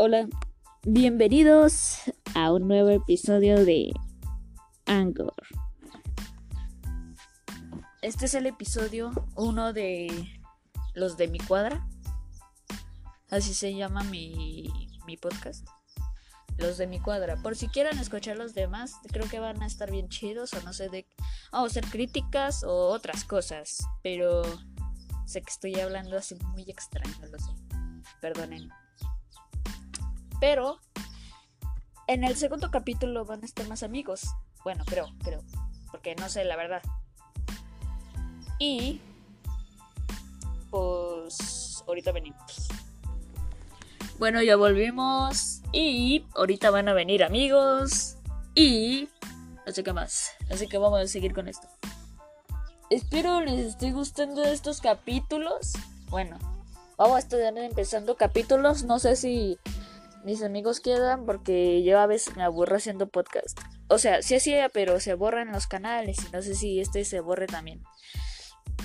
Hola, bienvenidos a un nuevo episodio de Anchor. Este es el episodio uno de los de mi cuadra. Así se llama mi, mi podcast. Los de mi cuadra. Por si quieren escuchar los demás, creo que van a estar bien chidos o no sé de... Vamos a hacer críticas o otras cosas. Pero sé que estoy hablando así muy extraño, lo sé. Perdonen. Pero en el segundo capítulo van a estar más amigos. Bueno, creo, creo. Porque no sé la verdad. Y pues ahorita venimos. Bueno, ya volvimos. Y ahorita van a venir amigos. Y no sé qué más. Así que vamos a seguir con esto. Espero les esté gustando estos capítulos. Bueno, vamos a estar empezando capítulos. No sé si mis amigos quedan porque yo a veces me aburro haciendo podcast. O sea, sí hacía, pero se borran los canales y no sé si este se borre también.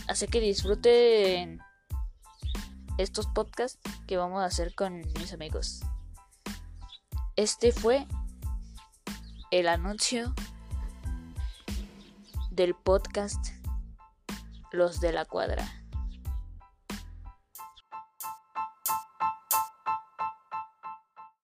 Así que disfruten estos podcasts que vamos a hacer con mis amigos. Este fue el anuncio del podcast Los de la Cuadra.